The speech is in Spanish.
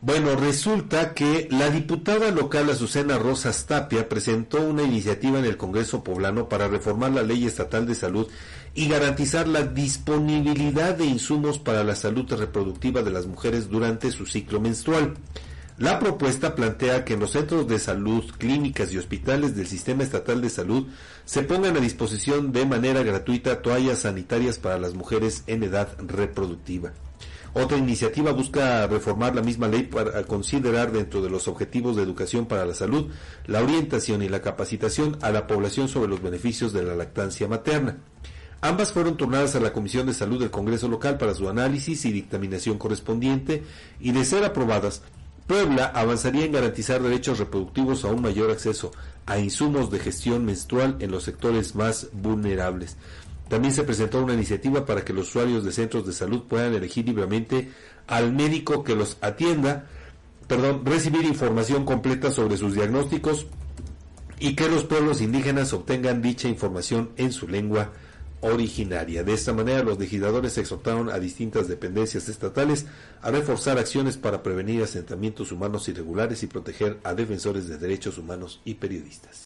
Bueno, resulta que la diputada local Azucena Rosas Tapia presentó una iniciativa en el Congreso Poblano para reformar la ley estatal de salud y garantizar la disponibilidad de insumos para la salud reproductiva de las mujeres durante su ciclo menstrual. La propuesta plantea que en los centros de salud, clínicas y hospitales del Sistema Estatal de Salud se pongan a disposición de manera gratuita toallas sanitarias para las mujeres en edad reproductiva. Otra iniciativa busca reformar la misma ley para considerar dentro de los objetivos de educación para la salud la orientación y la capacitación a la población sobre los beneficios de la lactancia materna. Ambas fueron turnadas a la Comisión de Salud del Congreso local para su análisis y dictaminación correspondiente y de ser aprobadas Puebla avanzaría en garantizar derechos reproductivos a un mayor acceso a insumos de gestión menstrual en los sectores más vulnerables. También se presentó una iniciativa para que los usuarios de centros de salud puedan elegir libremente al médico que los atienda, perdón, recibir información completa sobre sus diagnósticos y que los pueblos indígenas obtengan dicha información en su lengua originaria. De esta manera, los legisladores exhortaron a distintas dependencias estatales a reforzar acciones para prevenir asentamientos humanos irregulares y proteger a defensores de derechos humanos y periodistas.